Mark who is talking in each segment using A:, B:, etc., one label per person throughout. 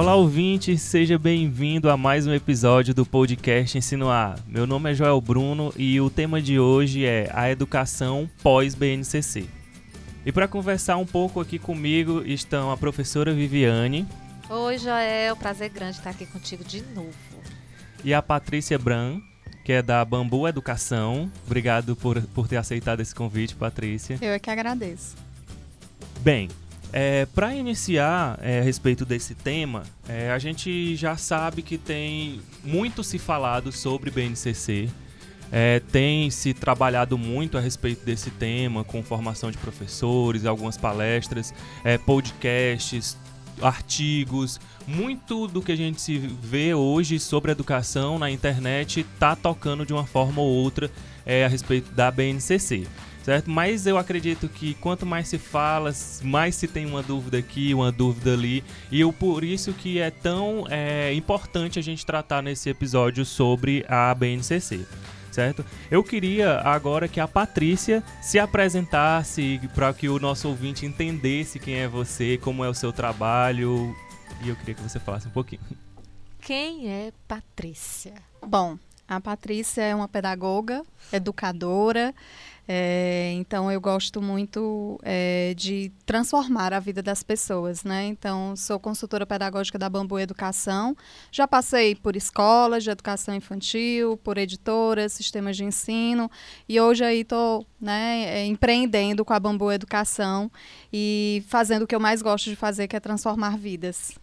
A: Olá, ouvinte, seja bem-vindo a mais um episódio do podcast Ensino A. Meu nome é Joel Bruno e o tema de hoje é a educação pós-BNCC. E para conversar um pouco aqui comigo estão a professora Viviane.
B: Oi, Joel, prazer grande estar aqui contigo de novo.
A: E a Patrícia Bran, que é da Bambu Educação. Obrigado por, por ter aceitado esse convite, Patrícia.
C: Eu é que agradeço.
A: Bem, é, Para iniciar é, a respeito desse tema, é, a gente já sabe que tem muito se falado sobre BNCC, é, tem se trabalhado muito a respeito desse tema, com formação de professores, algumas palestras, é, podcasts, artigos. Muito do que a gente se vê hoje sobre educação na internet está tocando de uma forma ou outra é, a respeito da BNCC certo? Mas eu acredito que quanto mais se fala, mais se tem uma dúvida aqui, uma dúvida ali, e eu, por isso que é tão é, importante a gente tratar nesse episódio sobre a BNCC. Certo? Eu queria agora que a Patrícia se apresentasse para que o nosso ouvinte entendesse quem é você, como é o seu trabalho, e eu queria que você falasse um pouquinho.
B: Quem é Patrícia?
C: Bom, a Patrícia é uma pedagoga, educadora, é, então eu gosto muito é, de transformar a vida das pessoas, né? Então sou consultora pedagógica da Bambu Educação. Já passei por escolas de educação infantil, por editoras, sistemas de ensino e hoje aí estou né, é, empreendendo com a Bambu Educação e fazendo o que eu mais gosto de fazer, que é transformar vidas.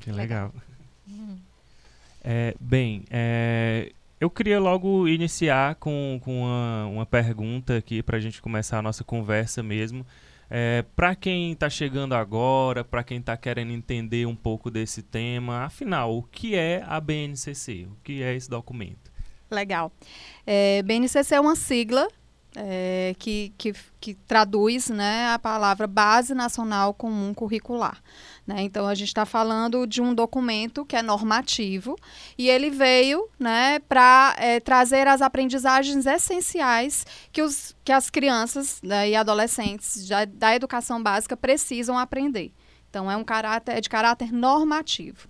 A: Que legal. É, bem, é, eu queria logo iniciar com, com uma, uma pergunta aqui para a gente começar a nossa conversa mesmo. É, para quem está chegando agora, para quem está querendo entender um pouco desse tema, afinal, o que é a BNCC? O que é esse documento?
C: Legal. É, BNCC é uma sigla é, que, que, que, traduz né, a palavra Base Nacional Comum Curricular. Né? Então, a gente está falando de um documento que é normativo e ele veio né, para é, trazer as aprendizagens essenciais que, os, que as crianças né, e adolescentes já, da educação básica precisam aprender. Então, é um caráter é de caráter normativo.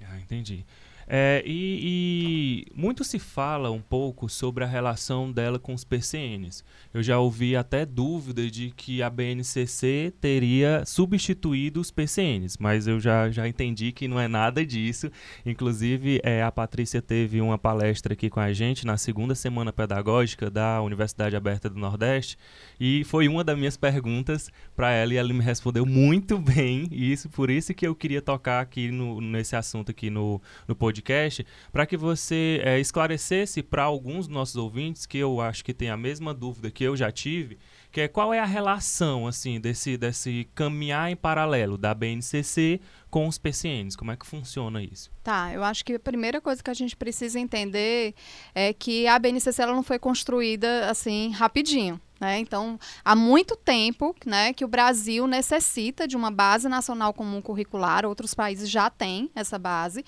A: Ah, entendi. É, e, e, muito se fala um pouco sobre a relação dela com os PCNs. Eu já ouvi até dúvida de que a BNCC teria substituído os PCNs, mas eu já, já entendi que não é nada disso. Inclusive, é, a Patrícia teve uma palestra aqui com a gente na segunda semana pedagógica da Universidade Aberta do Nordeste e foi uma das minhas perguntas para ela e ela me respondeu muito bem. E isso, por isso que eu queria tocar aqui no, nesse assunto aqui no, no podcast podcast, para que você é, esclarecesse para alguns dos nossos ouvintes, que eu acho que tem a mesma dúvida que eu já tive, que é qual é a relação assim desse, desse caminhar em paralelo da BNCC com os PCNs? Como é que funciona isso?
C: Tá, eu acho que a primeira coisa que a gente precisa entender é que a BNCC ela não foi construída assim rapidinho. Né? Então, há muito tempo né, que o Brasil necessita de uma base nacional comum curricular, outros países já têm essa base,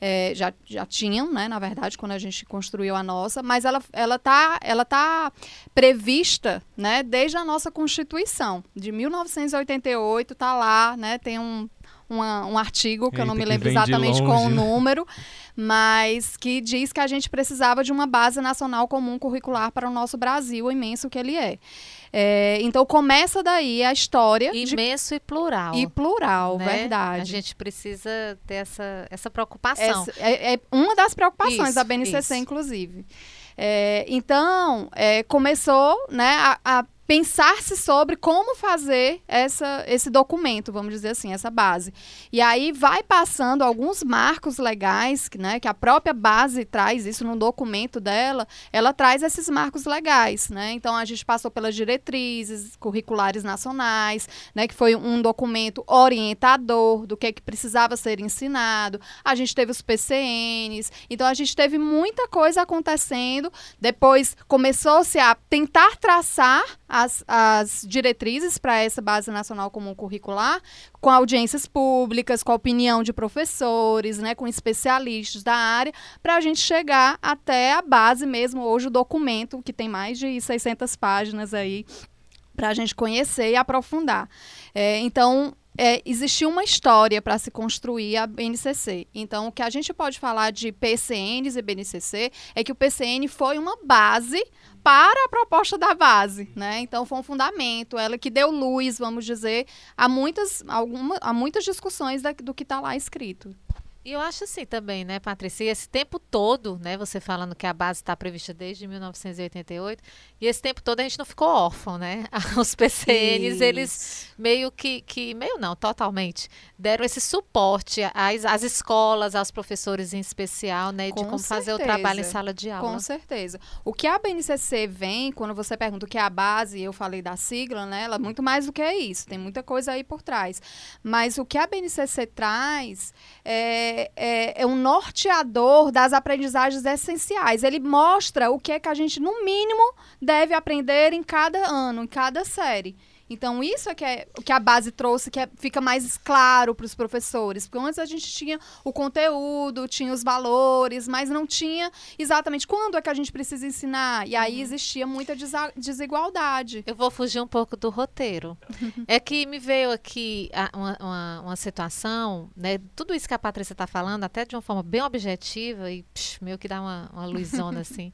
C: é, já, já tinham, né, na verdade, quando a gente construiu a nossa, mas ela está ela tá, ela tá prevista né, desde a nossa Constituição, de 1988, está lá, né, tem um uma, um artigo, que Eita, eu não me lembro exatamente
A: longe,
C: qual o
A: né?
C: número, mas que diz que a gente precisava de uma base nacional comum curricular para o nosso Brasil, imenso que ele é. É, então começa daí a história.
B: Imenso de... e plural.
C: E plural, né? verdade.
B: A gente precisa ter essa, essa preocupação.
C: Essa, é, é, uma das preocupações isso, da BNCC, isso. inclusive. É, então, é, começou né, a, a pensar-se sobre como fazer essa, esse documento, vamos dizer assim, essa base. E aí vai passando alguns marcos legais, né, que a própria base traz isso no documento dela, ela traz esses marcos legais, né? Então a gente passou pelas diretrizes curriculares nacionais, né, que foi um documento orientador do que que precisava ser ensinado. A gente teve os PCNs, então a gente teve muita coisa acontecendo. Depois começou-se a tentar traçar as, as diretrizes para essa Base Nacional Comum Curricular, com audiências públicas, com a opinião de professores, né, com especialistas da área, para a gente chegar até a base mesmo, hoje o documento, que tem mais de 600 páginas aí, para a gente conhecer e aprofundar. É, então, é, existia uma história para se construir a BNCC. Então, o que a gente pode falar de PCNs e BNCC é que o PCN foi uma base para a proposta da base, né? Então foi um fundamento, ela que deu luz, vamos dizer, a muitas, alguma, a muitas discussões da, do que está lá escrito.
B: E eu acho assim também, né, Patrícia? esse tempo todo, né, você falando que a base está prevista desde 1988, e esse tempo todo a gente não ficou órfão, né? Os PCNs, Isso. eles meio que, que, meio não, totalmente, deram esse suporte às, às escolas, aos professores em especial, né, de Com como certeza. fazer o trabalho em sala de aula.
C: Com certeza. O que a BNCC vem, quando você pergunta o que é a base, eu falei da sigla, né, ela é muito mais do que é isso, tem muita coisa aí por trás. Mas o que a BNCC traz é é, é, um norteador das aprendizagens essenciais. Ele mostra o que é que a gente, no mínimo, deve aprender em cada ano, em cada série. Então, isso é que, é o que a base trouxe, que é, fica mais claro para os professores. Porque antes a gente tinha o conteúdo, tinha os valores, mas não tinha exatamente quando é que a gente precisa ensinar. E aí uhum. existia muita desigualdade.
B: Eu vou fugir um pouco do roteiro. é que me veio aqui uma, uma, uma, situação, né? Tudo isso que a Patrícia está falando, até de uma forma bem objetiva e psh, meio que dá uma, uma luzona assim.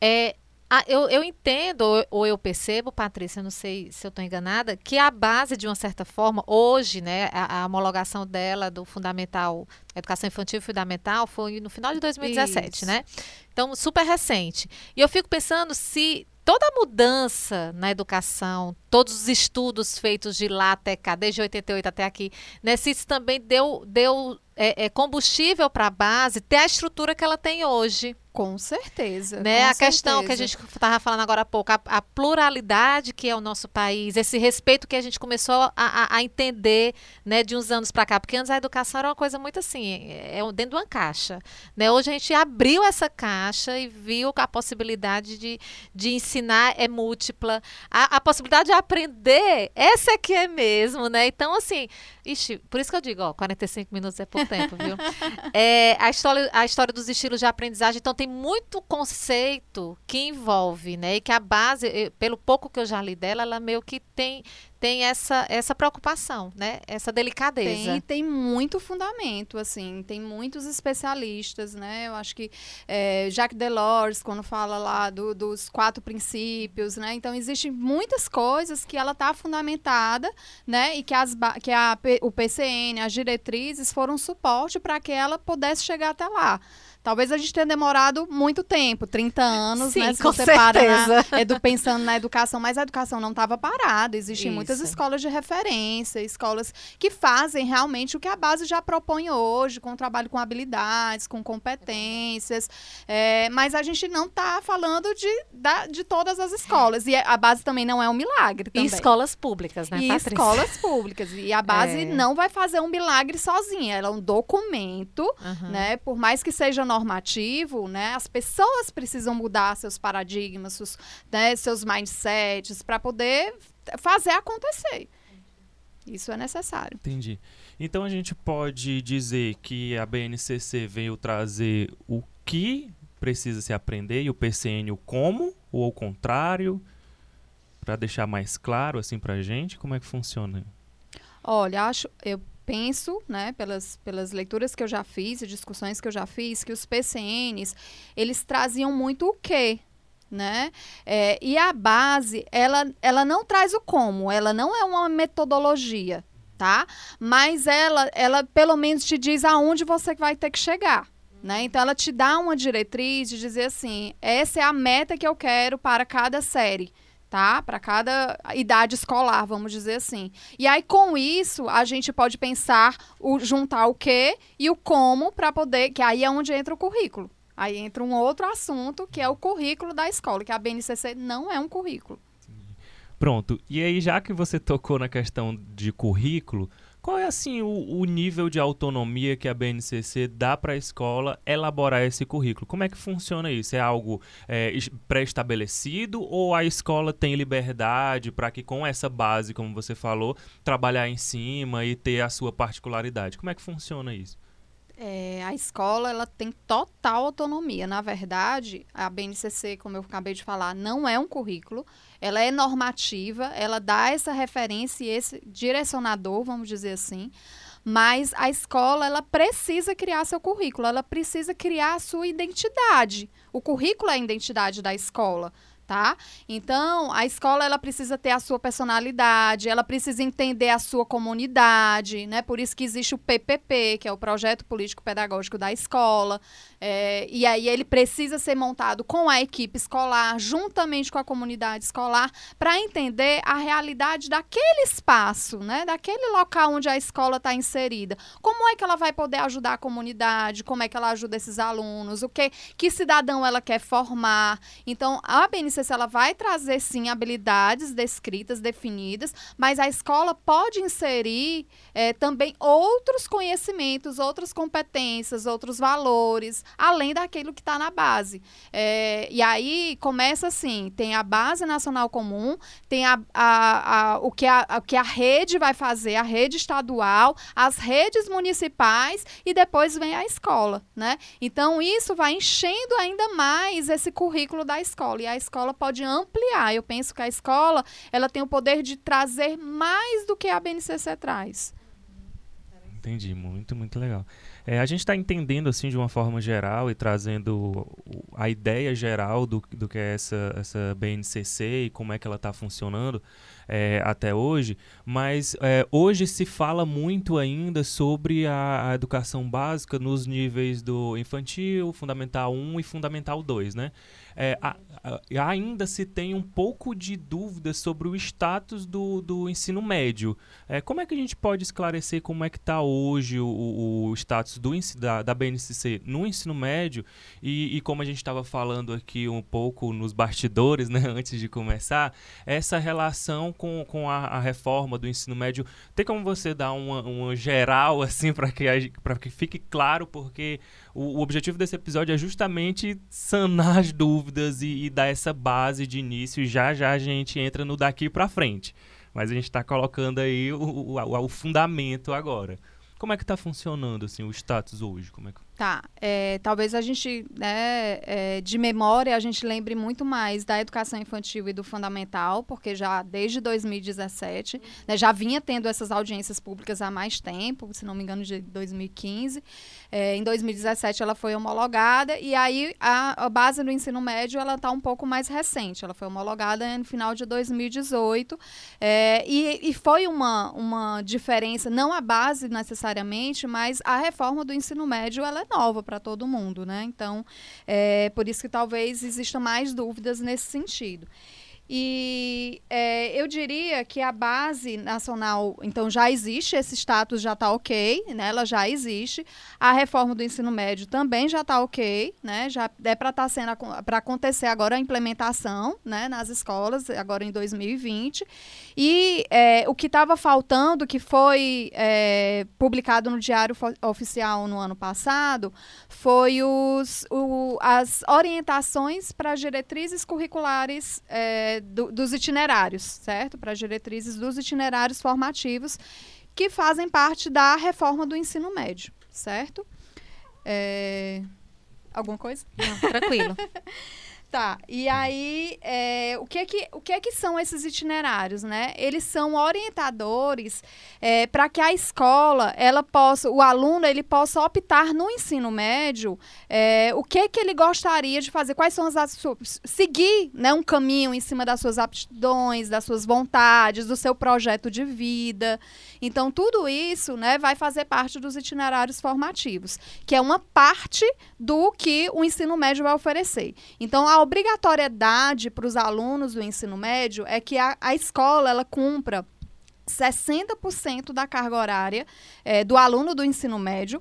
B: É ah, eu, eu entendo, ou, eu percebo, Patrícia, não sei se eu estou enganada, que a base, de uma certa forma, hoje, né, a, a homologação dela do fundamental, educação infantil fundamental, foi no final de 2017, Isso. né? Então, super recente. E eu fico pensando se toda a mudança na educação, todos os estudos feitos de lá até cá, desde 88 até aqui, né, se isso também deu, deu é, é combustível para a base ter a estrutura que ela tem hoje.
C: Com certeza.
B: Né?
C: Com
B: a questão que a gente estava falando agora há pouco, a, a, pluralidade que é o nosso país, esse respeito que a gente começou a, a, a entender né, de uns anos para cá, porque antes a educação era uma coisa muito assim, é, é dentro de uma caixa. Né? Hoje a gente abriu essa caixa e viu que a possibilidade de, de ensinar é múltipla, a, a possibilidade de aprender, essa é que é mesmo, né? Então, assim, ixi, por isso que eu digo, ó, 45 minutos é pouco tempo, viu? É, a, história, a história dos estilos de aprendizagem, então tem muito conceito que envolve, né? E que a base, pelo pouco que eu já li dela, ela meio que tem tem essa, essa preocupação, né? Essa delicadeza.
C: Tem, tem muito fundamento, assim, tem muitos especialistas, né? Eu acho que é, Jacques Delors, quando fala lá do, dos quatro princípios, né? Então, existem muitas coisas que ela está fundamentada, né? E que, as, que a, o PCN, as diretrizes, foram suporte para que ela pudesse chegar até lá. Talvez a gente tenha demorado muito tempo, 30 anos,
B: Sim,
C: né? Se
B: com
C: você
B: certeza.
C: para edu, pensando na educação, mas a educação não estava parada. Existem Isso. muitas escolas de referência, escolas que fazem realmente o que a base já propõe hoje, com trabalho com habilidades, com competências. É, mas a gente não está falando de, da, de todas as escolas. E a base também não é um milagre. Também.
B: E escolas públicas, né,
C: E
B: Patrícia?
C: escolas públicas. E a base é. não vai fazer um milagre sozinha. Ela é um documento, uhum. né? Por mais que seja normativo, né, as pessoas precisam mudar seus paradigmas, seus, né, seus mindsets para poder fazer acontecer. Isso é necessário.
A: Entendi. Então a gente pode dizer que a BNCC veio trazer o que precisa se aprender e o PCN o como ou o contrário, para deixar mais claro assim para a gente como é que funciona.
C: Olha, acho eu penso, né, pelas, pelas leituras que eu já fiz e discussões que eu já fiz, que os PCNs, eles traziam muito o quê, né? É, e a base, ela, ela não traz o como, ela não é uma metodologia, tá? Mas ela, ela pelo menos te diz aonde você vai ter que chegar. Né? Então, ela te dá uma diretriz de dizer assim: essa é a meta que eu quero para cada série tá? Para cada idade escolar, vamos dizer assim. E aí, com isso, a gente pode pensar o juntar o que e o como para poder. Que aí é onde entra o currículo. Aí entra um outro assunto que é o currículo da escola, que a BNCC não é um currículo.
A: Pronto. E aí, já que você tocou na questão de currículo, qual é assim o, o, nível de autonomia que a BNCC dá para a escola elaborar esse currículo? Como é que funciona isso? É algo é, pré-estabelecido ou a escola tem liberdade para que com essa base, como você falou, trabalhar em cima e ter a sua particularidade? Como é que funciona isso?
C: É, a escola ela tem total autonomia. Na verdade, a BNCC, como eu acabei de falar, não é um currículo. Ela é normativa, ela dá essa referência e esse direcionador, vamos dizer assim. Mas a escola ela precisa criar seu currículo, ela precisa criar a sua identidade. O currículo é a identidade da escola tá? Então, a escola ela precisa ter a sua personalidade, ela precisa entender a sua comunidade, né? Por isso que existe o PPP, que é o projeto político pedagógico da escola. É, e aí ele precisa ser montado com a equipe escolar, juntamente com a comunidade escolar, para entender a realidade daquele espaço, né? Daquele local onde a escola está inserida. Como é que ela vai poder ajudar a comunidade? Como é que ela ajuda esses alunos? O que que cidadão ela quer formar? Então, a BNC se ela vai trazer sim habilidades descritas, definidas, mas a escola pode inserir é, também outros conhecimentos, outras competências, outros valores, além daquilo que está na base. É, e aí começa assim: tem a base nacional comum, tem a, a, a, o, que a, o que a rede vai fazer, a rede estadual, as redes municipais e depois vem a escola, né? Então isso vai enchendo ainda mais esse currículo da escola e a escola escola pode ampliar. Eu penso que a escola ela tem o poder de trazer mais do que a BNCC traz.
A: Entendi, muito, muito legal. É, a gente está entendendo assim de uma forma geral e trazendo a ideia geral do, do que é essa, essa BNCC e como é que ela está funcionando é, até hoje, mas é, hoje se fala muito ainda sobre a, a, educação básica nos níveis do infantil, fundamental 1 e fundamental 2, né? É, a, ainda se tem um pouco de dúvida sobre o status do, do ensino médio. É, como é que a gente pode esclarecer como é que está hoje o, o status do, da, da BNCC no ensino médio e, e como a gente estava falando aqui um pouco nos bastidores, né, antes de começar, essa relação com, com a, a reforma do ensino médio. Tem como você dar uma, uma geral assim para que, que fique claro, porque o, o, objetivo desse episódio é justamente sanar as dúvidas e, e dar essa base de início. Já já a gente entra no daqui para frente. Mas a gente está colocando aí o, o, o, fundamento agora. Como é que está funcionando assim o status hoje? Como é que...
C: Tá, é, talvez a gente, né, é, de memória, a gente lembre muito mais da educação infantil e do fundamental, porque já desde 2017, né, já vinha tendo essas audiências públicas há mais tempo, se não me engano, de 2015. É, em 2017 ela foi homologada e aí a, a base do ensino médio ela está um pouco mais recente, ela foi homologada no final de 2018 é, e, e foi uma, uma diferença, não a base necessariamente, mas a reforma do ensino médio ela nova para todo mundo, né? Então, é por isso que talvez existam mais dúvidas nesse sentido. E é, eu diria que a base nacional, então já existe, esse status já está ok, né? ela já existe. A reforma do ensino médio também já está ok, né? já é para estar tá sendo para acontecer agora a implementação né? nas escolas, agora em 2020. E é, o que estava faltando, que foi é, publicado no Diário Oficial no ano passado, foi os, o, as orientações para diretrizes curriculares é, do, dos itinerários, certo? Para as diretrizes dos itinerários formativos que fazem parte da reforma do ensino médio, certo? É... Alguma coisa?
B: Não, tranquilo.
C: Tá, e aí, é, o, que é que, o que é que são esses itinerários, né? Eles são orientadores é, para que a escola, ela possa, o aluno, ele possa optar no ensino médio é, o que é que ele gostaria de fazer, quais são as seguir né, um caminho em cima das suas aptidões, das suas vontades, do seu projeto de vida. Então, tudo isso né, vai fazer parte dos itinerários formativos, que é uma parte do que o ensino médio vai oferecer. Então, a obrigatoriedade para os alunos do ensino médio é que a, a escola ela cumpra 60% da carga horária é, do aluno do ensino médio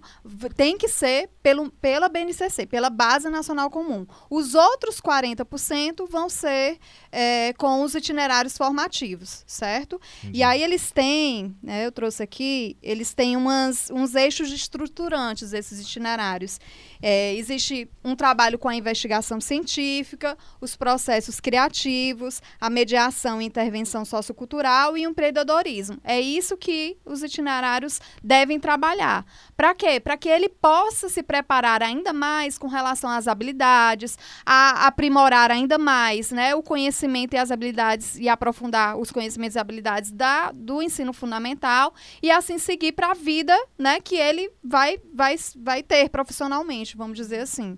C: tem que ser pelo, pela BNCC, pela Base Nacional Comum. Os outros 40% vão ser é, com os itinerários formativos, certo? E aí eles têm, né, eu trouxe aqui, eles têm umas, uns eixos estruturantes, esses itinerários. É, existe um trabalho com a investigação científica, os processos criativos, a mediação e intervenção sociocultural e o empreendedorismo. É isso que os itinerários devem trabalhar. Para quê? Para que ele possa se preparar ainda mais com relação às habilidades, a aprimorar ainda mais né, o conhecimento e as habilidades e aprofundar os conhecimentos e habilidades da, do ensino fundamental e assim seguir para a vida né, que ele vai, vai, vai ter profissionalmente, vamos dizer assim.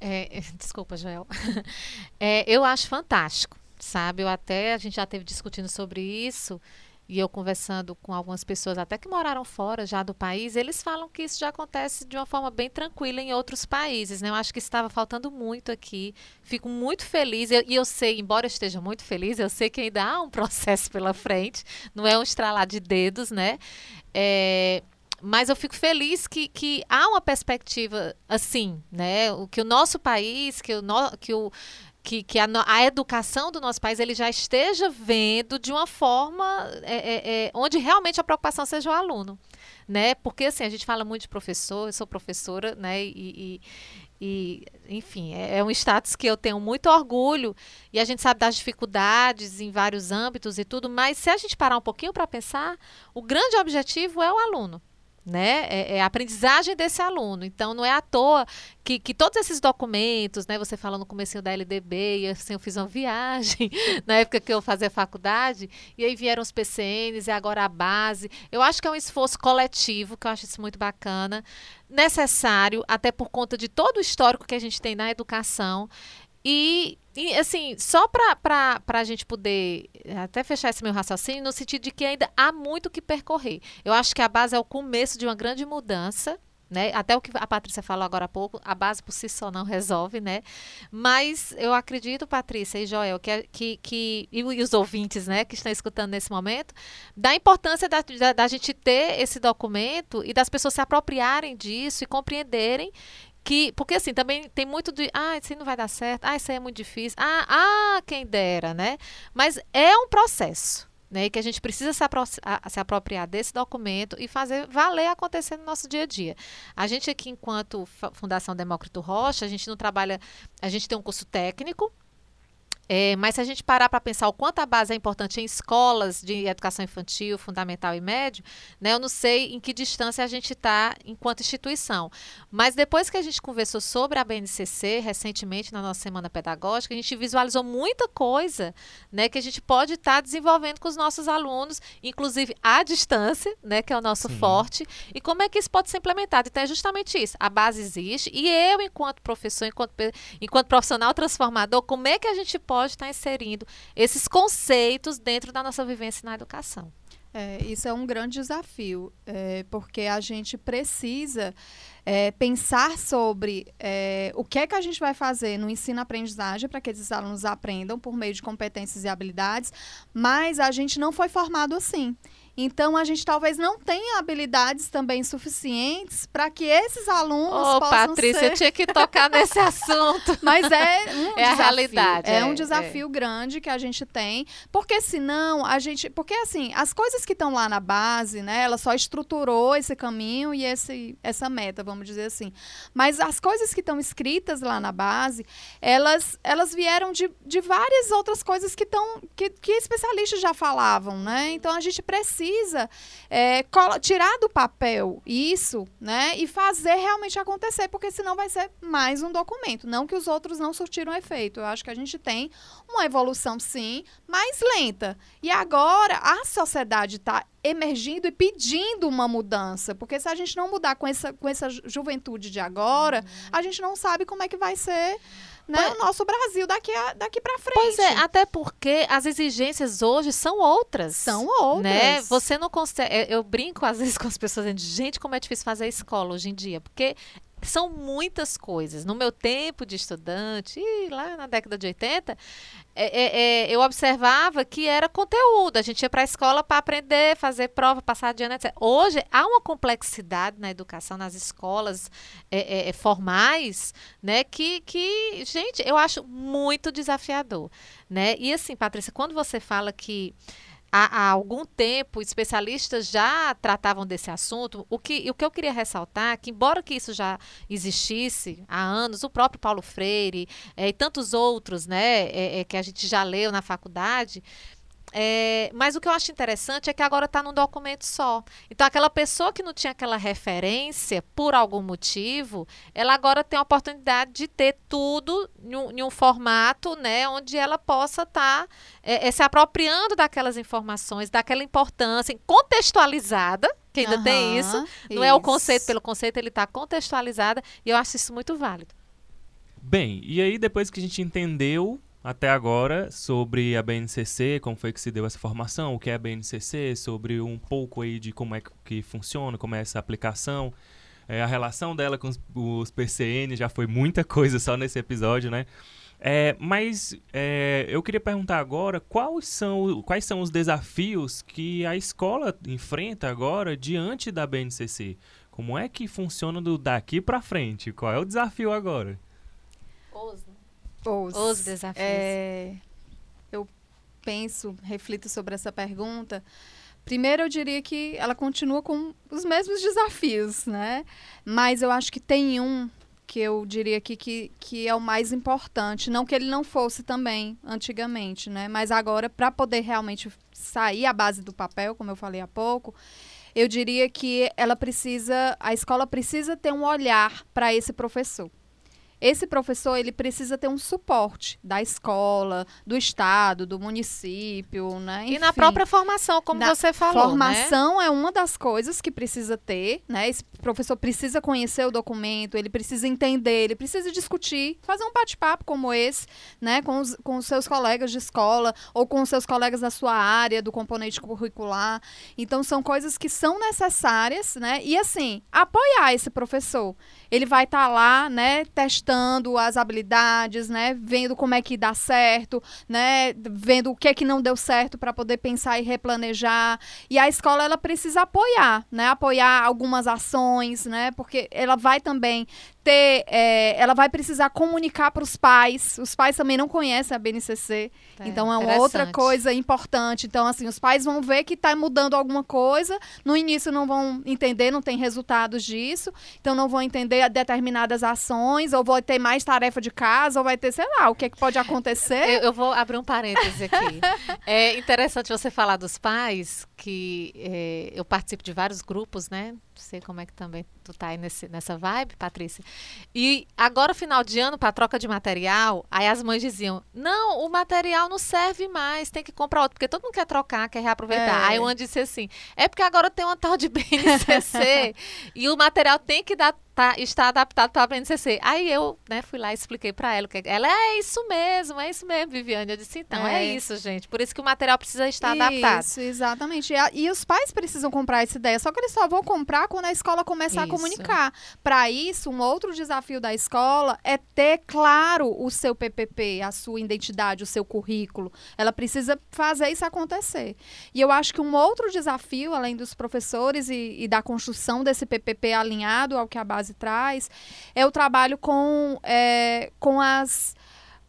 B: É, desculpa, Joel. É, eu acho fantástico, sabe? Eu até, a gente já teve discutindo sobre isso, e eu conversando com algumas pessoas até que moraram fora já do país, eles falam que isso já acontece de uma forma bem tranquila em outros países, né? Eu acho que estava faltando muito aqui. Fico muito feliz eu, e eu sei, embora eu esteja muito feliz, eu sei que ainda há um processo pela frente, não é um estralar de dedos, né? É, mas eu fico feliz que, que há uma perspectiva assim, né? O que o nosso país, que o, no, que o que, que a, a, educação do nosso país ele já esteja vendo de uma forma é, é, é, onde realmente a preocupação seja o aluno, né? Porque assim a gente fala muito de professor, eu sou professora, né? E, e, e enfim é, é um status que eu tenho muito orgulho e a gente sabe das dificuldades em vários âmbitos e tudo, mas se a gente parar um pouquinho para pensar, o grande objetivo é o aluno né? É, é, a aprendizagem desse aluno. Então, não é à toa que, que todos esses documentos, né? Você falando no começo da LDB, e assim, eu fiz uma viagem na época que eu fazia faculdade, e aí vieram os PCNs e agora a base. Eu acho que é um esforço coletivo, que eu acho isso muito bacana, necessário, até por conta de todo o histórico que a gente tem na educação. E, e, assim, só para a gente poder até fechar esse meu raciocínio, no sentido de que ainda há muito que percorrer. Eu acho que a base é o começo de uma grande mudança. Né? Até o que a Patrícia falou agora há pouco, a base por si só não resolve, né? Mas eu acredito, Patrícia e Joel, que, que, que e, os ouvintes, né, que estão escutando nesse momento, da importância da, da, da gente ter esse documento e das pessoas se apropriarem disso e compreenderem que porque assim também tem muito de ah isso não vai dar certo. Ah isso aí é muito difícil. Ah ah quem dera né? Mas é um processo né? Que a gente precisa se, apro se apropriar desse documento e fazer valer acontecer no nosso dia a dia. A gente aqui enquanto Fundação Demócrito Rocha a gente não trabalha a gente tem um curso técnico é, mas se a gente parar para pensar o quanto a base é importante em escolas de educação infantil, fundamental e médio, né, eu não sei em que distância a gente está enquanto instituição. Mas depois que a gente conversou sobre a BNCC recentemente na nossa semana pedagógica, a gente visualizou muita coisa né, que a gente pode estar tá desenvolvendo com os nossos alunos, inclusive à distância, né, que é o nosso Sim. forte, e como é que isso pode ser implementado. Então é justamente isso. A base existe e eu, enquanto professor, enquanto, enquanto profissional transformador, como é que a gente pode pode estar inserindo esses conceitos dentro da nossa vivência na educação.
C: É, isso é um grande desafio, é, porque a gente precisa é, pensar sobre é, o que é que a gente vai fazer no ensino-aprendizagem para que esses alunos aprendam por meio de competências e habilidades, mas a gente não foi formado assim. Então, a gente talvez não tenha habilidades também suficientes para que esses alunos
B: oh,
C: possam
B: Patrícia,
C: ser...
B: eu tinha que tocar nesse assunto.
C: Mas é um
B: é
C: desafio.
B: a realidade.
C: É, é um desafio é. grande que a gente tem, porque senão a gente... Porque, assim, as coisas que estão lá na base, né? Ela só estruturou esse caminho e esse, essa meta, vamos dizer assim. Mas as coisas que estão escritas lá na base, elas, elas vieram de, de várias outras coisas que, estão que, que especialistas já falavam, né? Então, a gente precisa precisa é, tirar do papel isso, né, e fazer realmente acontecer, porque senão vai ser mais um documento. Não que os outros não surtiram efeito. Eu acho que a gente tem uma evolução, sim, mais lenta. E agora a sociedade está emergindo e pedindo uma mudança, porque se a gente não mudar com essa, com essa juventude de agora, uhum. a gente não sabe como é que vai ser né, o nosso Brasil daqui, a, daqui para frente.
B: Pois é, até porque as exigências hoje são outras.
C: São outras.
B: Né? Você não consegue. Eu brinco às vezes com as pessoas dizendo, gente, como é difícil fazer escola hoje em dia, porque são muitas coisas. No meu tempo de estudante, lá na década de 80, é, é, é, eu observava que era conteúdo. A gente ia para a escola para aprender, fazer prova, passar ano, etc. Hoje, há uma complexidade na educação, nas escolas é, é, é, formais, né? Que, que, gente, eu acho muito desafiador. Né? E assim, Patrícia, quando você fala que há, há, algum tempo especialistas já tratavam desse assunto. O que, o que eu queria ressaltar é que, embora que isso já existisse há anos, o próprio Paulo Freire é, e tantos outros né, é, é, que a gente já leu na faculdade, É, mas o que eu acho interessante é que agora está num documento só. Então, aquela pessoa que não tinha aquela referência, por algum motivo, ela agora tem a oportunidade de ter tudo em um, em um formato né, onde ela possa estar tá, é, é, se apropriando daquelas informações, daquela importância contextualizada, que ainda uhum, tem isso. Não isso. é o conceito pelo conceito, ele está contextualizada, e eu acho isso muito válido.
A: Bem, e aí depois que a gente entendeu até agora sobre a BNCC, como foi que se deu essa formação, o que é a BNCC, sobre um pouco aí de como é que funciona, como é essa aplicação, é, a relação dela com os, os, PCN, já foi muita coisa só nesse episódio, né? É, mas é, eu queria perguntar agora quais são, quais são os desafios que a escola enfrenta agora diante da BNCC. Como é que funciona do daqui para frente? Qual é o desafio agora?
B: Os
C: os, os desafios. É, eu penso, reflito sobre essa pergunta. Primeiro, eu diria que ela continua com os mesmos desafios, né? Mas eu acho que tem um que eu diria aqui que, que é o mais importante. Não que ele não fosse também antigamente, né? Mas agora, para poder realmente sair à base do papel, como eu falei há pouco, eu diria que ela precisa, a escola precisa ter um olhar para esse professor esse professor ele precisa ter um suporte da escola, do estado, do município, né?
B: Enfim, e na própria formação, como você falou,
C: né? Formação
B: né?
C: é uma das coisas que precisa ter, né? Esse professor precisa conhecer o documento, ele precisa entender, ele precisa discutir, fazer um bate-papo como esse, né? Com os, com os seus colegas de escola ou com os seus colegas da sua área, do componente curricular. Então, são coisas que são necessárias, né? E, assim, apoiar esse professor. Ele vai estar tá lá, né? Testando as habilidades, né? Vendo como é que dá certo, né? Vendo o que é que não deu certo para poder pensar e replanejar. E a escola ela precisa apoiar, né? Apoiar algumas ações, né? Porque ela vai também ter, é, ela vai precisar comunicar para os pais. Os pais também não conhecem a BNCC, é, então é uma outra coisa importante. Então, assim, os pais vão ver que está mudando alguma coisa. No início não vão entender, não tem resultados disso, então não vão entender determinadas ações, ou vai ter mais tarefa de casa, ou vai ter, sei lá, o que, é que pode acontecer.
B: Eu, eu vou abrir um parêntese aqui. é interessante você falar dos pais, que é, eu participo de vários grupos, né? sei como é que também tu tá aí nesse, nessa vibe, Patrícia. E agora, final de ano, para troca de material, aí as mães diziam: não, o material não serve mais, tem que comprar outro, porque todo mundo quer trocar, quer reaproveitar. É. Aí uma disse assim: é porque agora tem uma tal de BNCC e o material tem que dar tá, está adaptado para a BNCC. Aí eu né, fui lá e expliquei para ela. que Ela é isso mesmo, é isso mesmo, Viviane. Eu disse, então, é, é isso, gente. Por isso que o material precisa estar
C: isso,
B: adaptado.
C: Isso, exatamente. E, e, os pais precisam comprar essa ideia, só que eles só vão comprar quando a escola começar isso. a comunicar. Para isso, um outro desafio da escola é ter claro o seu PPP, a sua identidade, o seu currículo. Ela precisa fazer isso acontecer. E eu acho que um outro desafio, além dos professores e, e da construção desse PPP alinhado ao que a base base traz, é o trabalho com, é, com as.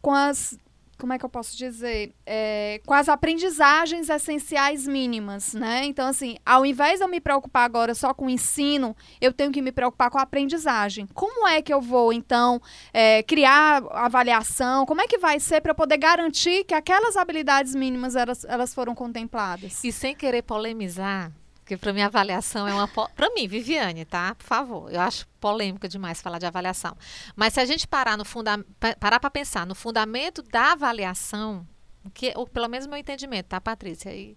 C: Com as como é que eu posso dizer? É, com as aprendizagens essenciais mínimas, né? Então, assim, ao invés de eu me preocupar agora só com o ensino, eu tenho que me preocupar com a aprendizagem. Como é que eu vou, então, é, criar avaliação? Como é que vai ser para eu poder garantir que aquelas habilidades mínimas elas, elas foram contempladas?
B: E sem querer polemizar, porque para mim avaliação é uma para mim, Viviane, tá? Por favor. Eu acho polêmico demais falar de avaliação. Mas se a gente parar no funda parar para pensar no fundamento da avaliação, que ou pelo menos meu entendimento, tá, Patrícia? E,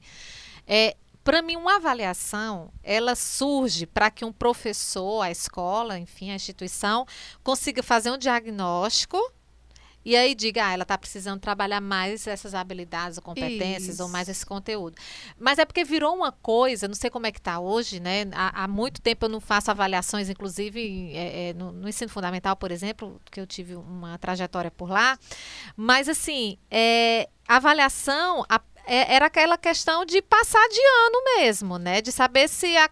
B: é, para mim, uma avaliação, ela surge para que um professor, a escola, enfim, a instituição, consiga fazer um diagnóstico e aí diga, ah, ela está precisando trabalhar mais essas habilidades ou competências Isso. ou mais esse conteúdo. Mas é porque virou uma coisa, não sei como é que está hoje, né? Há, há, muito tempo eu não faço avaliações, inclusive é, é, no, no, ensino fundamental, por exemplo, que eu tive uma trajetória por lá. Mas assim, é, avaliação, a, é, era aquela questão de passar de ano mesmo, né? De saber se a,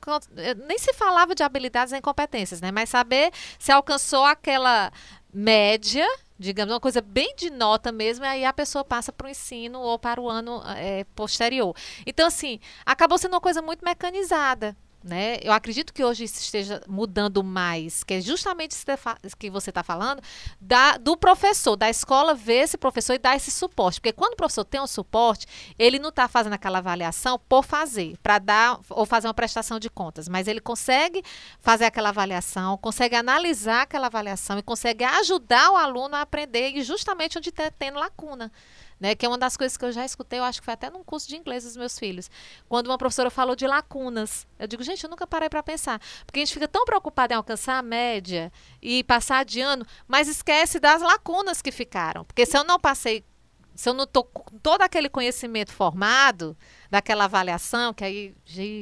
B: nem se falava de habilidades e competências, né? Mas saber se alcançou aquela média digamos, uma coisa bem de nota mesmo, e aí a pessoa passa para o ensino ou para o ano é, posterior. Então, assim, acabou sendo uma coisa muito mecanizada. Né? Eu acredito que hoje isso esteja mudando mais, que é justamente isso que você está falando, da, do professor, da escola ver esse professor e dar esse suporte. Porque quando o professor tem um suporte, ele não está fazendo aquela avaliação por fazer, para dar ou fazer uma prestação de contas, mas ele consegue fazer aquela avaliação, consegue analisar aquela avaliação e consegue ajudar o aluno a aprender e justamente onde está tendo lacuna né? Que é uma das coisas que eu já escutei, eu acho que foi até num curso de inglês dos meus filhos. Quando uma professora falou de lacunas. Eu digo, gente, eu nunca parei para pensar. Porque a gente fica tão preocupado em alcançar a média e passar de ano, mas esquece das lacunas que ficaram. Porque se eu não passei, se eu não tô com todo aquele conhecimento formado, daquela avaliação, que aí,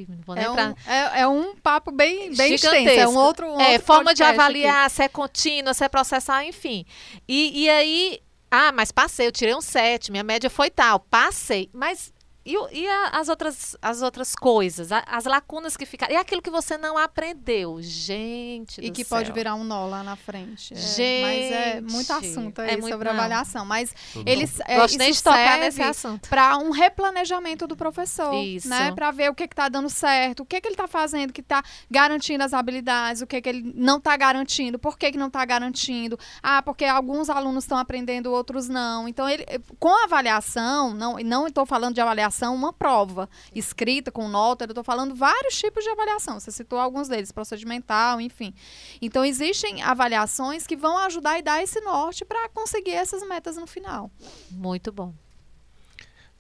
B: não vou
C: é
B: entrar.
C: Um, é, é, um papo bem, bem extenso, é um outro, um
B: É,
C: outro
B: forma de avaliar, aqui. se é contínua, se é processar, enfim. E, e aí, ah, mas passei, eu tirei um 7, minha média foi tal. Passei. Mas e, e a, as, outras, as outras coisas, a, as lacunas que ficaram. E aquilo que você não aprendeu, gente.
C: E que
B: céu.
C: pode virar um nó lá na frente. É,
B: gente.
C: Mas é muito assunto aí é muito, sobre não. avaliação. Mas
B: Tudo
C: eles.
B: É, Gosto nem de tocar nesse assunto.
C: Para um replanejamento do professor. Isso. Né? Para ver o que está dando certo, o que, que ele está fazendo, que está garantindo as habilidades, o que, que ele não está garantindo, por que, que não está garantindo. Ah, porque alguns alunos estão aprendendo, outros não. Então, ele, com a avaliação, não, não estou falando de avaliação avaliação, uma prova escrita com nota. Eu estou falando vários tipos de avaliação. Você citou alguns deles, procedimental, enfim. Então, existem avaliações que vão ajudar e dar esse norte para conseguir essas metas no final.
B: Muito bom.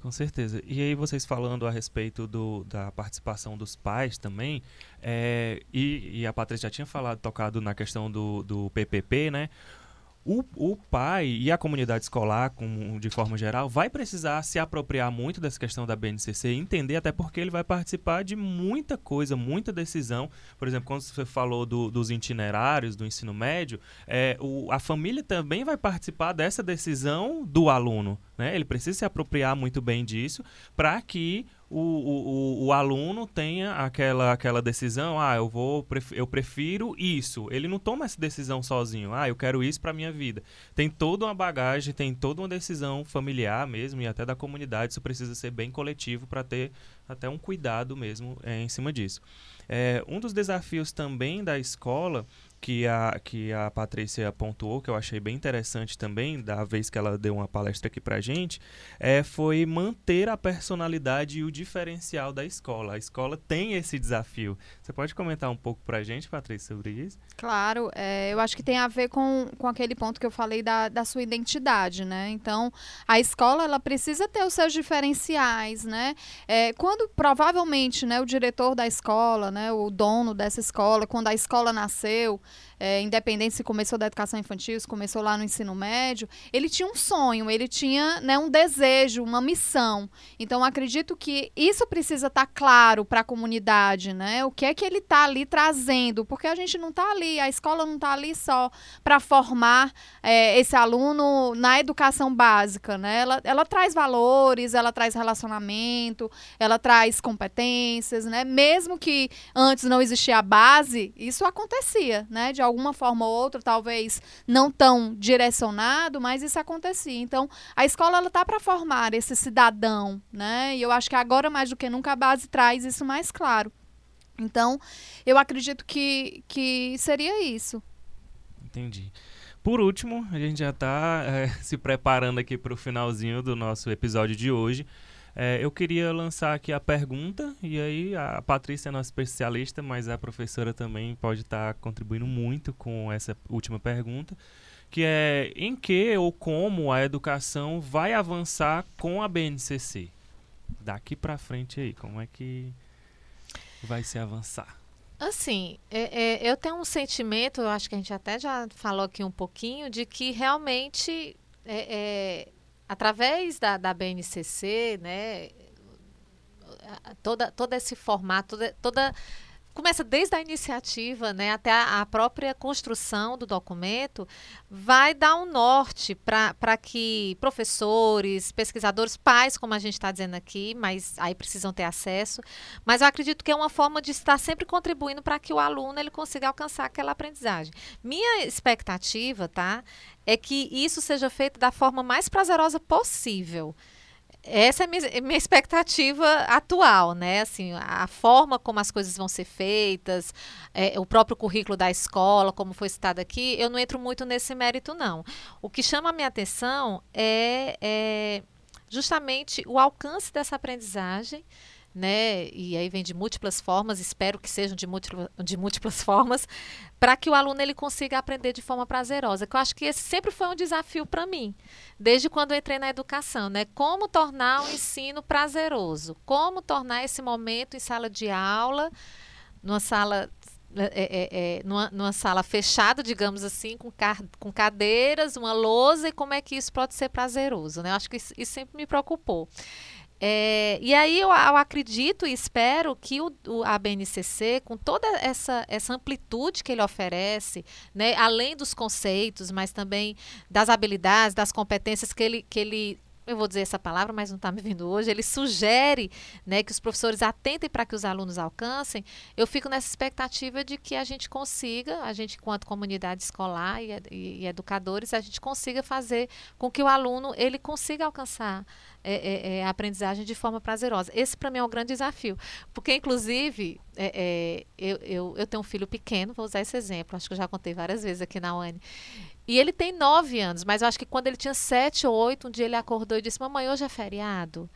A: Com certeza. E aí vocês falando a respeito do, da participação dos pais também, é, e, e, a Patrícia já tinha falado, tocado na questão do, do PPP, né? O, o pai e a comunidade escolar, de forma geral, vai precisar se apropriar muito dessa questão da BNCC e entender, até porque ele vai participar de muita coisa, muita decisão. Por exemplo, quando você falou do, dos itinerários do ensino médio, é, o, a família também vai participar dessa decisão do aluno. Né? Ele precisa se apropriar muito bem disso para que o, o, o, aluno tenha aquela, aquela decisão, ah, eu vou eu prefiro isso. Ele não toma essa decisão sozinho, ah, eu quero isso para minha vida. Tem toda uma bagagem, tem toda uma decisão familiar mesmo e até da comunidade. Isso precisa ser bem coletivo para ter até um cuidado mesmo é, em cima disso. É, um dos desafios também da escola que a, que a Patrícia pontuou, que eu achei bem interessante também, da vez que ela deu uma palestra aqui pra gente, é, foi manter a personalidade e o diferencial da escola. A escola tem esse desafio. Você pode comentar um pouco pra gente, Patrícia, sobre isso?
C: Claro, é, eu acho que tem a ver com, com aquele ponto que eu falei da, da sua identidade, né? Então, a escola, ela precisa ter os seus diferenciais, né? É, quando, provavelmente, né, o diretor da escola, né, o dono dessa escola, quando a escola nasceu, é, independente se começou da educação infantil, se começou lá no ensino médio, ele tinha um sonho, ele tinha né, um desejo, uma missão. Então, acredito que isso precisa estar tá claro para a comunidade, né? O que é que ele está ali trazendo, porque a gente não está ali, a escola não está ali só para formar é, esse aluno na educação básica, né? Ela, ela traz valores, ela traz relacionamento, ela traz competências, né? Mesmo que antes não existia a base, isso acontecia, né? De alguma forma ou outra, talvez não tão direcionado, mas isso acontecia. Então, a escola ela tá para formar esse cidadão, né? E eu acho que agora mais do que nunca a base traz isso mais claro. Então, eu acredito que, que seria isso.
A: Entendi. Por último, a gente já está é, se preparando aqui para o finalzinho do nosso episódio de hoje. É, eu queria lançar aqui a pergunta, e aí a Patrícia é nossa especialista, mas a professora também pode estar tá contribuindo muito com essa última pergunta, que é em que ou como a educação vai avançar com a BNCC? Daqui para frente aí, como é que vai se avançar?
B: Assim, é, é, eu tenho um sentimento, eu acho que a gente até já falou aqui um pouquinho, de que realmente é, é através da, da BNCC, né, toda, todo esse formato, toda, toda começa desde a iniciativa né, até a, a, própria construção do documento, vai dar um norte para que professores, pesquisadores, pais, como a gente está dizendo aqui, mas aí precisam ter acesso. Mas eu acredito que é uma forma de estar sempre contribuindo para que o aluno ele consiga alcançar aquela aprendizagem. Minha expectativa, tá, é que isso seja feito da forma mais prazerosa possível essa é minha, minha expectativa atual, né? Assim, a forma como as coisas vão ser feitas, é, o próprio currículo da escola, como foi citado aqui, eu não entro muito nesse mérito, não. O que chama a minha atenção é, é justamente o alcance dessa aprendizagem né? E aí vem de múltiplas formas, espero que sejam de, de múltiplas formas, para que o aluno ele consiga aprender de forma prazerosa. Que eu acho que esse sempre foi um desafio para mim, desde quando entrei na educação, né? Como tornar o ensino prazeroso, como tornar esse momento em sala de aula, numa sala é, é, é, numa, numa, sala fechada, digamos assim, com, com cadeiras, uma lousa, e como é que isso pode ser prazeroso, né? Eu acho que isso, isso sempre me preocupou. É, e aí eu, eu, acredito e espero que o, o, a BNCC, com toda essa, essa amplitude que ele oferece, né, além dos conceitos, mas também das habilidades, das competências que ele, que ele eu vou dizer essa palavra, mas não está me vindo hoje, ele sugere né, que os professores atentem para que os alunos alcancem, eu fico nessa expectativa de que a gente consiga, a gente, enquanto comunidade escolar e, e, e educadores, a gente consiga fazer com que o aluno ele consiga alcançar é, é, é, a aprendizagem de forma prazerosa. Esse, para mim, é um grande desafio. Porque, inclusive, é, é, eu, eu, eu tenho um filho pequeno, vou usar esse exemplo, acho que eu já contei várias vezes aqui na UANI. E ele tem nove anos, mas eu acho que quando ele tinha sete ou oito, um dia ele acordou e disse: Mamãe, hoje é feriado.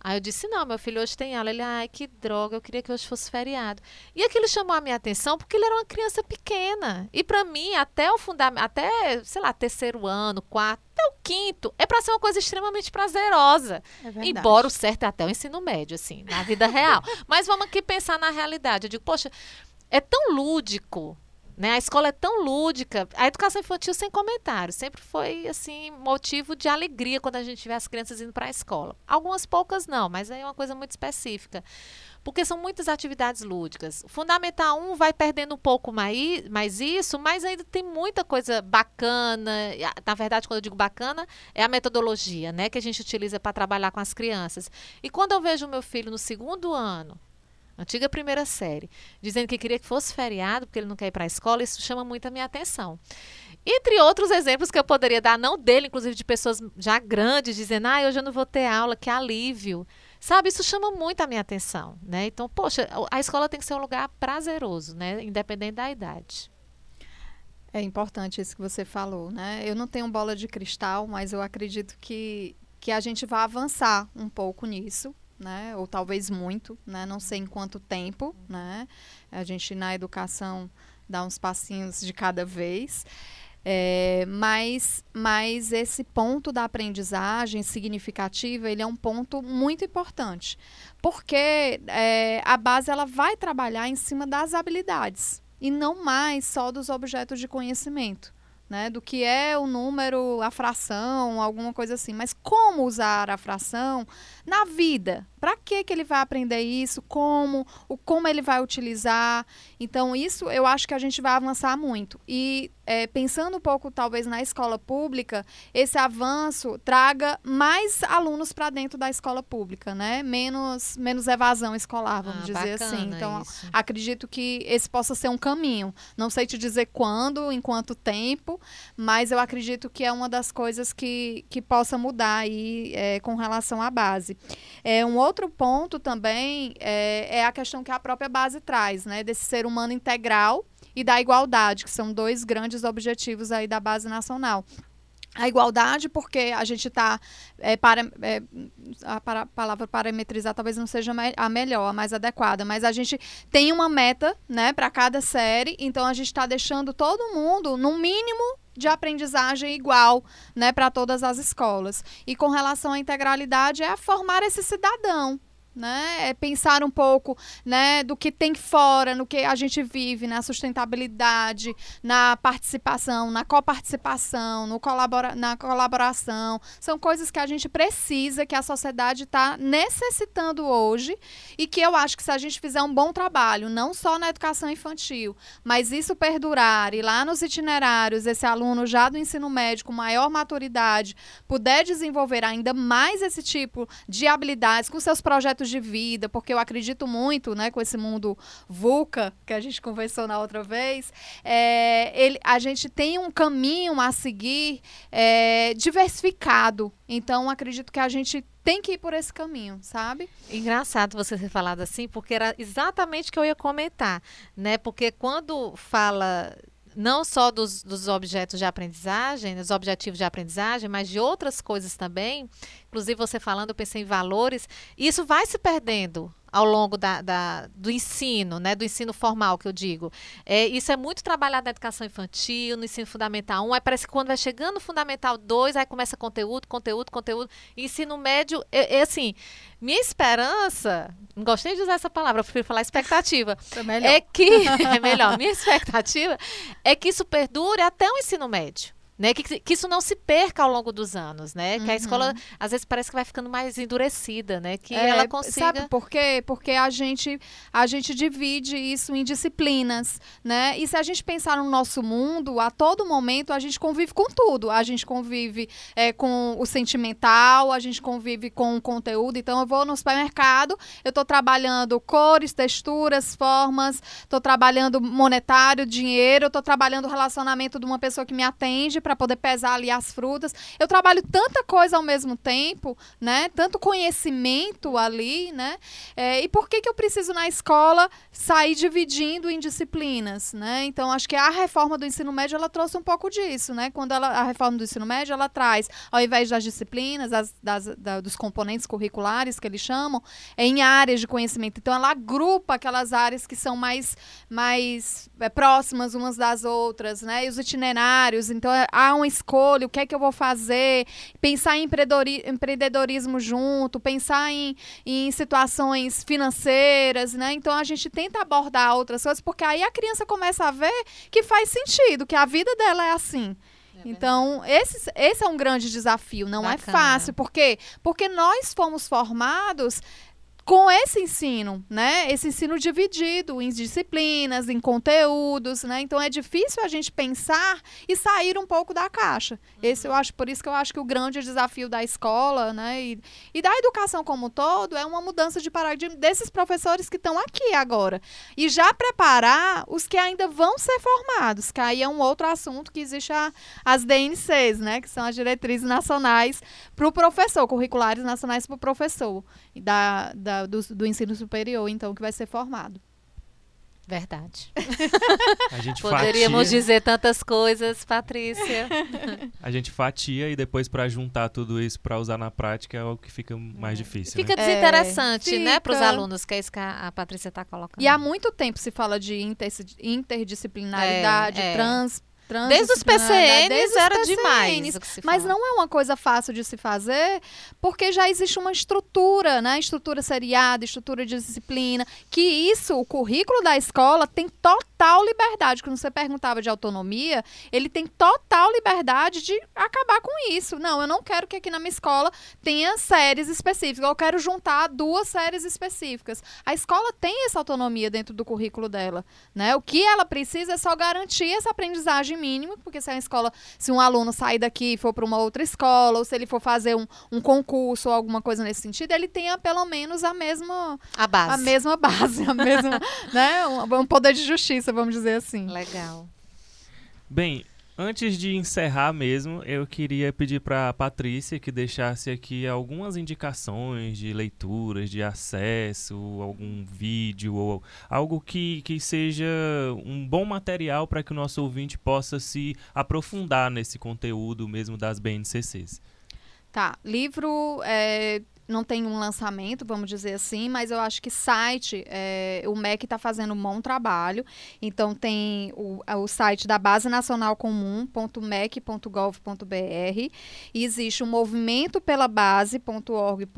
B: Aí eu disse: Não, meu filho, hoje tem aula. Ele, ai, que droga, eu queria que hoje fosse feriado. E aquilo chamou a minha atenção porque ele era uma criança pequena. E para mim, até o fundamento, até, sei lá, terceiro ano, quarto, até o quinto, é para ser uma coisa extremamente prazerosa. É Embora o certo é até o ensino médio, assim, na vida real. Mas vamos aqui pensar na realidade. Eu digo, poxa, é tão lúdico né? A escola é tão lúdica. A educação infantil sem comentário. Sempre foi assim motivo de alegria quando a gente vê as crianças indo para a escola. Algumas poucas não, mas é uma coisa muito específica. Porque são muitas atividades lúdicas. O Fundamental 1 vai perdendo um pouco mais, mais isso, mas ainda tem muita coisa bacana. Na verdade, quando eu digo bacana, é a metodologia né, que a gente utiliza para trabalhar com as crianças. E quando eu vejo meu filho no segundo ano, antiga primeira série, dizendo que queria que fosse feriado, porque ele não quer ir para a escola, isso chama muito a minha atenção. Entre outros exemplos que eu poderia dar, não dele, inclusive de pessoas já grandes, dizendo, ah, hoje eu não vou ter aula, que alívio. Sabe, isso chama muito a minha atenção, né? Então, poxa, a escola tem que ser um lugar prazeroso, né? Independente da idade.
C: É importante isso que você falou, né? Eu não tenho bola de cristal, mas eu acredito que, que a gente vai avançar um pouco nisso, né? Ou talvez muito, né? Não sei em quanto tempo, né? A gente na educação dá uns passinhos de cada vez. É, mas, mas esse ponto da aprendizagem significativa, ele é um ponto muito importante, porque é, a base ela vai trabalhar em cima das habilidades e não mais só dos objetos de conhecimento né, do que é o número, a fração, alguma coisa assim. Mas como usar a fração na vida? Para que que ele vai aprender isso? Como? O como ele vai utilizar? Então isso eu acho que a gente vai avançar muito. E é, pensando um pouco talvez na escola pública, esse avanço traga mais alunos para dentro da escola pública, né? Menos, menos evasão escolar, vamos ah, dizer assim. Então, isso. acredito que esse possa ser um caminho. Não sei te dizer quando, em quanto tempo, mas eu acredito que é uma das coisas que, que possa mudar aí é, com relação à base. É, um outro ponto também é, é a questão que a própria base traz, né? Desse ser humano integral e da igualdade, que são dois grandes objetivos aí da base nacional. A igualdade, porque a gente está. É, para, é, a para, palavra parametrizar talvez não seja a melhor, a mais adequada, mas a gente tem uma meta né, para cada série, então a gente está deixando todo mundo, no mínimo, de aprendizagem igual né, para todas as escolas. E com relação à integralidade, é formar esse cidadão né? É pensar um pouco, né, do que tem fora, no que a gente vive, na sustentabilidade, na participação, na coparticipação, no colabora na colaboração. São coisas que a gente precisa, que a sociedade está necessitando hoje e que eu acho que se a gente fizer um bom trabalho, não só na educação infantil, mas isso perdurar e lá nos itinerários, esse aluno já do ensino médio com maior maturidade puder desenvolver ainda mais esse tipo de habilidades com seus projetos de vida, porque eu acredito muito, né, com esse mundo VUCA, que a gente conversou na outra vez, é, ele, a gente tem um caminho a seguir é, diversificado. Então, acredito que a gente tem que ir por esse caminho, sabe?
B: Engraçado você ter falado assim, porque era exatamente o que eu ia comentar, né? Porque quando fala não só dos, dos objetos de aprendizagem, dos objetivos de aprendizagem, mas de outras coisas também. Inclusive, você falando, eu pensei em valores. E isso vai se perdendo ao longo da, da, do ensino, né, do ensino formal que eu digo. É, isso é muito trabalhado na educação infantil, no ensino fundamental 1, aí parece que quando vai chegando no fundamental 2, aí começa conteúdo, conteúdo, conteúdo. Ensino médio, é, é assim, minha esperança, não gostei de usar essa palavra, eu prefiro falar expectativa, é, é que, é melhor, minha expectativa é que isso perdure até o ensino médio né? Que, que isso não se perca ao longo dos anos, né? Uhum. Que a escola, uhum. às vezes, parece que vai ficando mais endurecida, né? Que é, ela consiga...
C: Sabe por quê? Porque a gente, a gente divide isso em disciplinas, né? E se a gente pensar no nosso mundo, a todo momento a gente convive com tudo. A gente convive é, com o sentimental, a gente convive com o conteúdo. Então, eu vou no supermercado, eu estou trabalhando cores, texturas, formas, estou trabalhando monetário, dinheiro, estou trabalhando o relacionamento de uma pessoa que me atende para poder pesar ali as frutas. Eu trabalho tanta coisa ao mesmo tempo, né? Tanto conhecimento ali, né? É, e por que, que eu preciso na escola sair dividindo em disciplinas, né? Então acho que a reforma do ensino médio ela trouxe um pouco disso, né? Quando ela, a reforma do ensino médio ela traz, ao invés das disciplinas, das, da, dos componentes curriculares que eles chamam, é em áreas de conhecimento. Então ela agrupa aquelas áreas que são mais mais é, próximas umas das outras, né? E os itinerários. Então é, há uma escolha, o que é que eu vou fazer, pensar em empreendedorismo junto, pensar em, em situações financeiras, né? Então a gente tenta abordar outras coisas, porque aí a criança começa a ver que faz sentido, que a vida dela é assim. É então, esse, esse é um grande desafio. Não é Bacana. é fácil. Por quê? Porque nós fomos formados com esse ensino, né? Esse ensino dividido em disciplinas, em conteúdos, né? Então é difícil a gente pensar e sair um pouco da caixa. Uhum. Esse eu acho, por isso que eu acho que o grande desafio da escola, né? E, e da educação como um todo é uma mudança de paradigma desses professores que estão aqui agora. E já preparar os que ainda vão ser formados, que aí é um outro assunto que existe a, as DNCs, né? Que são as diretrizes nacionais para o professor, curriculares nacionais para o professor. E da, da do, do ensino superior, então, que vai ser formado.
B: Verdade.
A: A gente
B: Poderíamos
A: fatia,
B: dizer tantas coisas, Patrícia.
A: A gente fatia e depois para juntar tudo isso para usar na prática é o que fica mais é. difícil.
B: Fica
A: né?
B: desinteressante, é, né, para os alunos, que é isso que a, a Patrícia está colocando.
C: E há muito tempo se fala de inter, interdisciplinaridade, é, é. trans
B: Desde os PCNs desde era PCNs, demais.
C: Mas não é uma coisa fácil de se fazer, porque já existe uma estrutura, né? Estrutura seriada, estrutura de disciplina, que isso, o currículo da escola tem total liberdade. Quando você perguntava de autonomia, ele tem total liberdade de acabar com isso. Não, eu não quero que aqui na minha escola tenha séries específicas. Eu quero juntar duas séries específicas. A escola tem essa autonomia dentro do currículo dela, né? O que ela precisa é só garantir essa aprendizagem mínimo, porque se a escola, se um aluno sair daqui e for para uma outra escola, ou se ele for fazer um, um concurso ou alguma coisa nesse sentido, ele tenha pelo menos a mesma
B: a base,
C: a mesma base, a mesma, né, um, um poder de justiça, vamos dizer assim.
B: Legal.
A: Bem, Antes de encerrar mesmo, eu queria pedir para Patrícia que deixasse aqui algumas indicações de leituras, de acesso, algum vídeo ou algo que, que seja um bom material para que o nosso ouvinte possa se aprofundar nesse conteúdo mesmo das BNCCs.
C: Tá, livro é, não tem um lançamento, vamos dizer assim, mas eu acho que site, é, o MEC está fazendo um bom trabalho. Então, tem o, o site da Base Nacional Comum.mec.gov.br e existe o um movimento pela base.org.br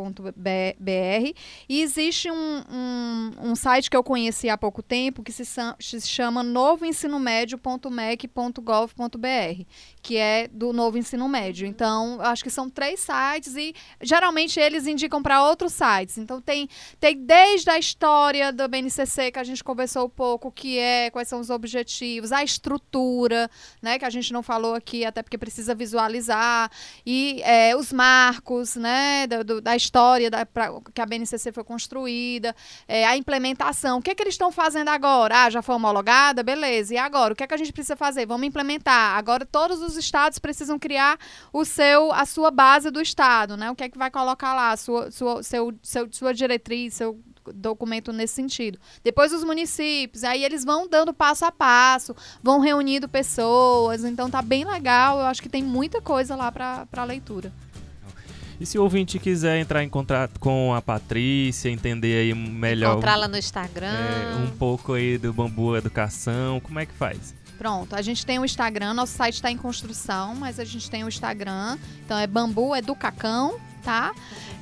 C: e existe um, um, um, site que eu conheci há pouco tempo que se, se chama novoensinomédio.mec.gov.br, que é do novo ensino médio. Então, acho que são três sites e geralmente eles indicam indicam para outros sites. Então tem, tem desde a história do BNCC que a gente conversou um pouco, o que é, quais são os objetivos, a estrutura, né, que a gente não falou aqui, até porque precisa visualizar, e é, os marcos, né, do, da história da, pra, que a BNCC foi construída, é, a implementação. O que é que eles estão fazendo agora? Ah, já foi homologada? Beleza. E agora? O que é que a gente precisa fazer? Vamos implementar. Agora todos os estados precisam criar o seu, a sua base do estado, né? O que é que vai colocar lá? A sua sua, sua, seu, seu, sua diretriz, seu documento nesse sentido. Depois os municípios, aí eles vão dando passo a passo, vão reunindo pessoas, então tá bem legal, eu acho que tem muita coisa lá para leitura.
A: E se o ouvinte quiser entrar em contato com a Patrícia, entender aí melhor.
B: Encontrá-la no Instagram.
A: É, um pouco aí do Bambu Educação, como é que faz?
C: Pronto, a gente tem o Instagram, nosso site está em construção, mas a gente tem o Instagram, então é Bambu Educacão, tá?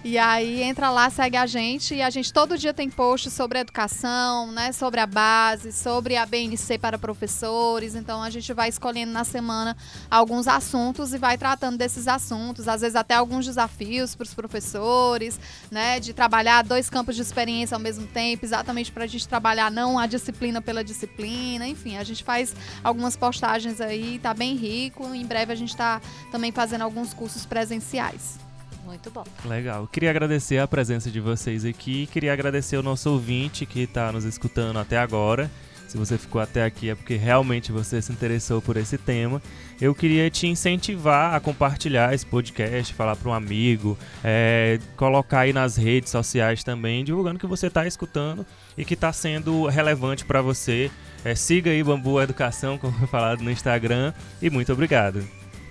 C: E aí entra lá, segue a gente e a gente todo dia tem posts sobre educação, né, sobre a base, sobre a BNC para professores. Então a gente vai escolhendo na semana alguns assuntos e vai tratando desses assuntos, às vezes até alguns desafios para os professores, né, de trabalhar dois campos de experiência ao mesmo tempo, exatamente para a gente trabalhar não a disciplina pela disciplina, enfim, a gente faz algumas postagens aí, tá bem rico. Em breve a gente está também fazendo alguns cursos presenciais.
B: Muito bom.
A: Legal. Queria agradecer a presença de vocês aqui. Queria agradecer o nosso ouvinte que está nos escutando até agora. Se você ficou até aqui é porque realmente você se interessou por esse tema. Eu queria te incentivar a compartilhar esse podcast, falar para um amigo, é, colocar aí nas redes sociais também, divulgando que você está escutando e que está sendo relevante para você. É, siga aí Bambu Educação, como foi falado no Instagram. E muito obrigado.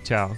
A: Tchau.